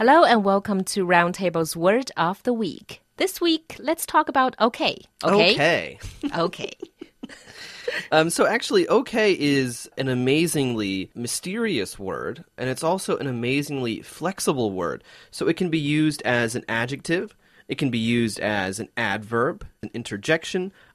Hello and welcome to Roundtable's Word of the Week. This week, let's talk about okay. Okay. Okay. Okay. Um, so actually, okay is an amazingly mysterious word, and it's also an amazingly flexible word. So it can be used as an adjective, it can be used as an adverb, an interjection,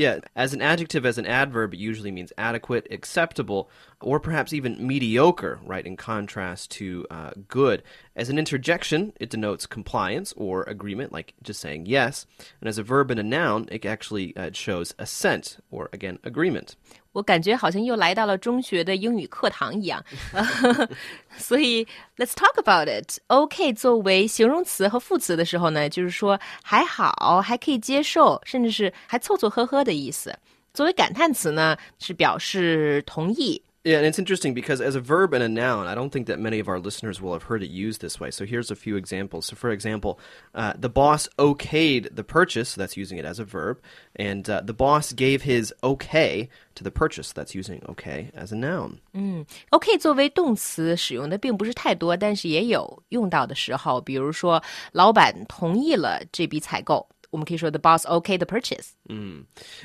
Yeah, as an adjective, as an adverb, it usually means adequate, acceptable, or perhaps even mediocre, right, in contrast to uh, good. As an interjection, it denotes compliance or agreement, like just saying yes. And as a verb and a noun, it actually uh, shows assent or, again, agreement. 我感觉好像又来到了中学的英语课堂一样，所以 let's talk about it. OK 作为形容词和副词的时候呢，就是说还好，还可以接受，甚至是还凑凑合合的意思。作为感叹词呢，是表示同意。Yeah, and it's interesting because as a verb and a noun, I don't think that many of our listeners will have heard it used this way. So here's a few examples. So, for example, uh, the boss okayed the purchase, so that's using it as a verb, and uh, the boss gave his okay to the purchase, that's using okay as a noun. OK 作为动词使用的并不是太多，但是也有用到的时候，比如说老板同意了这笔采购， 我们可以说 the boss OK the purchase。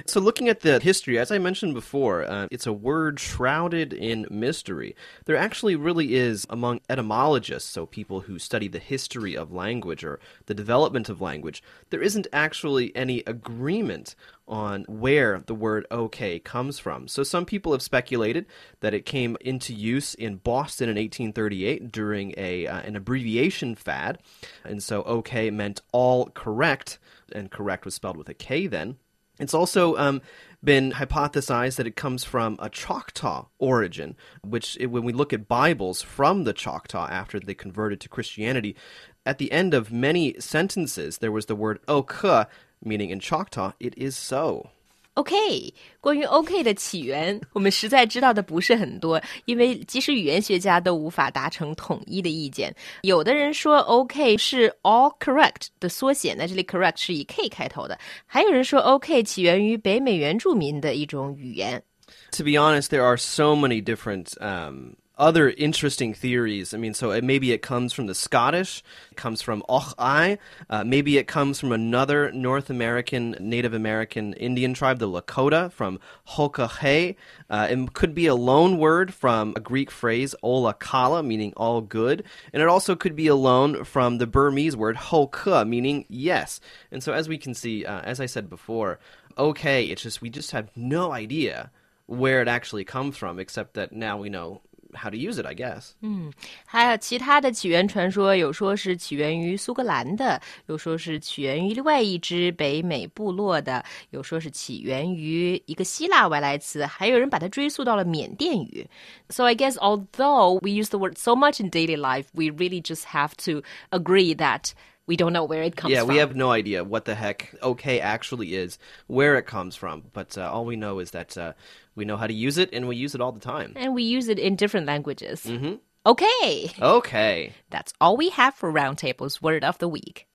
So, looking at the history, as I mentioned before, uh, it's a word shrouded in mystery. There actually really is, among etymologists, so people who study the history of language or the development of language, there isn't actually any agreement on where the word okay comes from. So, some people have speculated that it came into use in Boston in 1838 during a, uh, an abbreviation fad. And so, okay meant all correct, and correct was spelled with a K then. It's also um, been hypothesized that it comes from a Choctaw origin, which, when we look at Bibles from the Choctaw after they converted to Christianity, at the end of many sentences, there was the word ok, meaning in Choctaw, it is so. OK，关于 OK 的起源，我们实在知道的不是很多，因为即使语言学家都无法达成统一的意见。有的人说 OK 是 all correct 的缩写，那这里 correct 是以 K 开头的；还有人说 OK 起源于北美原住民的一种语言。 To be honest, there are so many different um, other interesting theories. I mean, so it, maybe it comes from the Scottish, it comes from Och aye, uh, maybe it comes from another North American, Native American Indian tribe, the Lakota, from Hokahe. Uh, it could be a loan word from a Greek phrase, Ola Kala, meaning all good. And it also could be a loan from the Burmese word Hoka, meaning yes. And so, as we can see, uh, as I said before, okay, it's just, we just have no idea where it actually comes from, except that now we know how to use it, I guess. 还有其他的起源传说，有说是起源于苏格兰的，有说是起源于另外一支北美部落的，有说是起源于一个希腊外来词，还有人把它追溯到了缅甸语。So I guess although we use the word so much in daily life, we really just have to agree that we don't know where it comes yeah, from. Yeah, we have no idea what the heck okay actually is, where it comes from, but uh, all we know is that uh, we know how to use it and we use it all the time. and we use it in different languages. Mm-hmm. Okay, Okay. that's all we have for Roundtable's Word of the Week.